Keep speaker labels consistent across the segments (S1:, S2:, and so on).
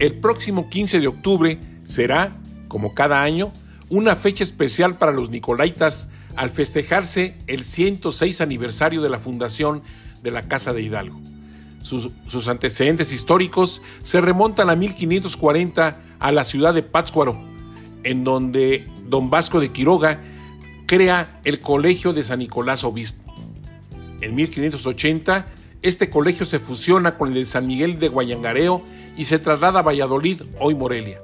S1: El próximo 15 de octubre será, como cada año, una fecha especial para los Nicolaitas al festejarse el 106 aniversario de la fundación de la Casa de Hidalgo. Sus, sus, antecedentes históricos se remontan a 1540 a la ciudad de Pátzcuaro, en donde don Vasco de Quiroga crea el Colegio de San Nicolás Obispo. En 1580, este colegio se fusiona con el de San Miguel de Guayangareo y se traslada a Valladolid, hoy Morelia.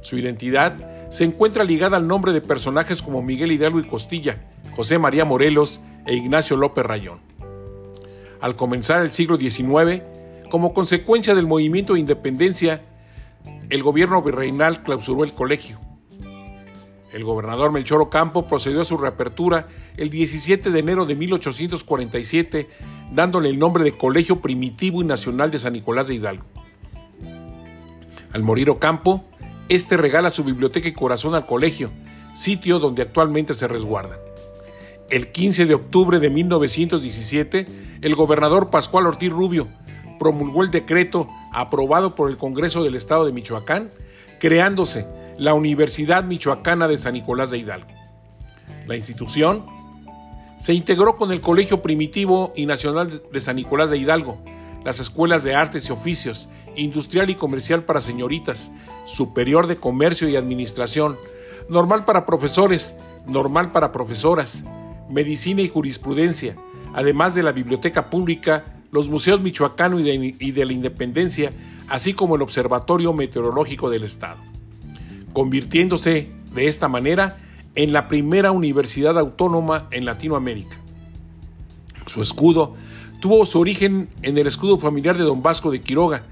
S1: Su identidad se encuentra ligada al nombre de personajes como Miguel Hidalgo y Costilla, José María Morelos e Ignacio López Rayón. Al comenzar el siglo XIX, como consecuencia del movimiento de independencia, el gobierno virreinal clausuró el colegio. El gobernador Melchor Ocampo procedió a su reapertura el 17 de enero de 1847, dándole el nombre de Colegio Primitivo y Nacional de San Nicolás de Hidalgo. Al morir Ocampo, este regala su biblioteca y corazón al colegio, sitio donde actualmente se resguardan. El 15 de octubre de 1917, el gobernador Pascual Ortiz Rubio promulgó el decreto aprobado por el Congreso del Estado de Michoacán, creándose la Universidad Michoacana de San Nicolás de Hidalgo. La institución se integró con el Colegio Primitivo y Nacional de San Nicolás de Hidalgo, las escuelas de artes y oficios, industrial y comercial para señoritas, superior de comercio y administración, normal para profesores, normal para profesoras, medicina y jurisprudencia, además de la biblioteca pública, los museos michoacano y de, y de la independencia, así como el Observatorio Meteorológico del Estado, convirtiéndose de esta manera en la primera universidad autónoma en Latinoamérica. Su escudo tuvo su origen en el escudo familiar de don Vasco de Quiroga,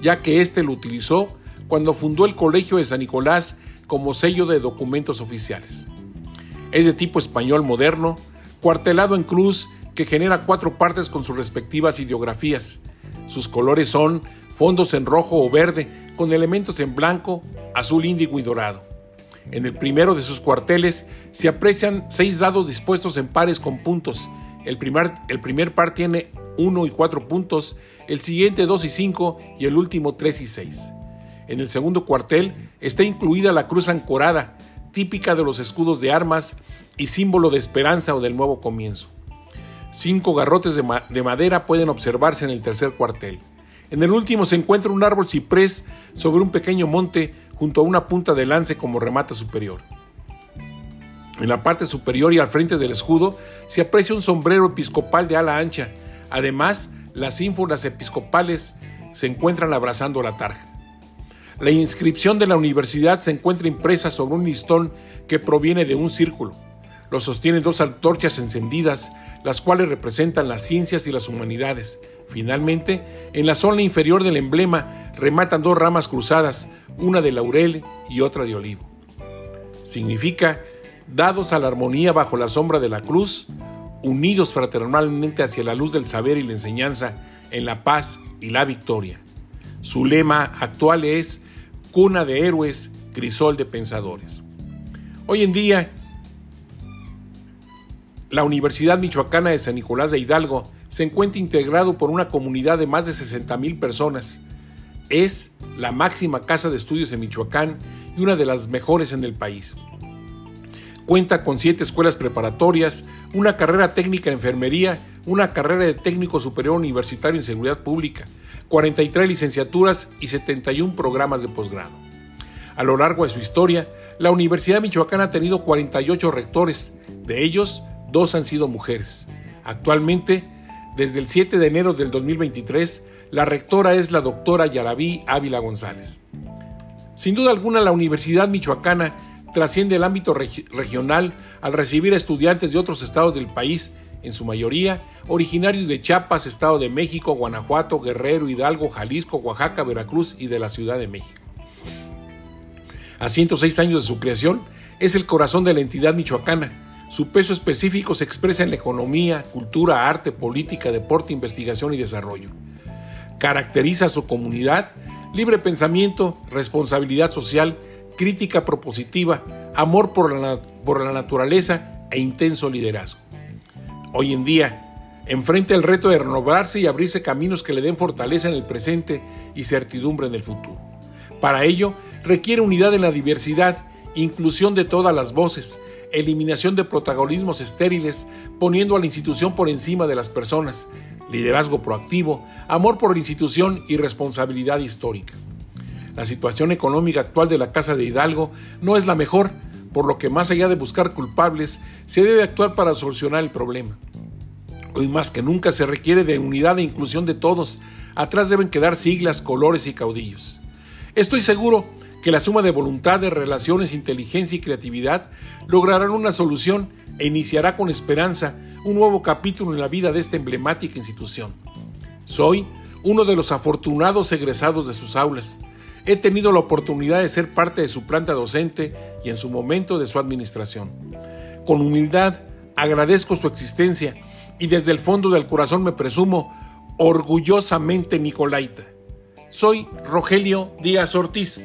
S1: ya que éste lo utilizó cuando fundó el Colegio de San Nicolás como sello de documentos oficiales. Es de tipo español moderno, cuartelado en cruz que genera cuatro partes con sus respectivas ideografías. Sus colores son fondos en rojo o verde, con elementos en blanco, azul índigo y dorado. En el primero de sus cuarteles se aprecian seis dados dispuestos en pares con puntos. El primer, el primer par tiene 1 y 4 puntos, el siguiente 2 y 5 y el último 3 y 6. En el segundo cuartel está incluida la cruz ancorada, típica de los escudos de armas y símbolo de esperanza o del nuevo comienzo. Cinco garrotes de, ma de madera pueden observarse en el tercer cuartel. En el último se encuentra un árbol ciprés sobre un pequeño monte junto a una punta de lance como remate superior. En la parte superior y al frente del escudo se aprecia un sombrero episcopal de ala ancha. Además, las ínfulas episcopales se encuentran abrazando la tarja. La inscripción de la universidad se encuentra impresa sobre un listón que proviene de un círculo. Lo sostienen dos antorchas encendidas, las cuales representan las ciencias y las humanidades. Finalmente, en la zona inferior del emblema rematan dos ramas cruzadas, una de laurel y otra de olivo. Significa, dados a la armonía bajo la sombra de la cruz, unidos fraternalmente hacia la luz del saber y la enseñanza, en la paz y la victoria. Su lema actual es Cuna de héroes, crisol de pensadores. Hoy en día, la Universidad Michoacana de San Nicolás de Hidalgo se encuentra integrado por una comunidad de más de 60 mil personas. Es la máxima casa de estudios en Michoacán y una de las mejores en el país. Cuenta con siete escuelas preparatorias, una carrera técnica en enfermería, una carrera de técnico superior universitario en seguridad pública, 43 licenciaturas y 71 programas de posgrado. A lo largo de su historia, la Universidad Michoacana ha tenido 48 rectores, de ellos dos han sido mujeres. Actualmente, desde el 7 de enero del 2023, la rectora es la doctora Yarabí Ávila González. Sin duda alguna, la Universidad Michoacana trasciende el ámbito regional al recibir a estudiantes de otros estados del país, en su mayoría originarios de Chiapas, Estado de México, Guanajuato, Guerrero, Hidalgo, Jalisco, Oaxaca, Veracruz y de la Ciudad de México. A 106 años de su creación, es el corazón de la entidad michoacana. Su peso específico se expresa en la economía, cultura, arte, política, deporte, investigación y desarrollo. Caracteriza a su comunidad libre pensamiento, responsabilidad social, crítica propositiva, amor por la, por la naturaleza e intenso liderazgo. Hoy en día, enfrenta el reto de renovarse y abrirse caminos que le den fortaleza en el presente y certidumbre en el futuro. Para ello, requiere unidad en la diversidad, inclusión de todas las voces, eliminación de protagonismos estériles, poniendo a la institución por encima de las personas, liderazgo proactivo, amor por la institución y responsabilidad histórica. La situación económica actual de la Casa de Hidalgo no es la mejor, por lo que más allá de buscar culpables, se debe actuar para solucionar el problema. Hoy más que nunca se requiere de unidad e inclusión de todos, atrás deben quedar siglas, colores y caudillos. Estoy seguro que la suma de voluntad, de relaciones, inteligencia y creatividad lograrán una solución e iniciará con esperanza un nuevo capítulo en la vida de esta emblemática institución. Soy uno de los afortunados egresados de sus aulas. He tenido la oportunidad de ser parte de su planta docente y en su momento de su administración. Con humildad agradezco su existencia y desde el fondo del corazón me presumo orgullosamente Nicolaita. Soy Rogelio Díaz Ortiz.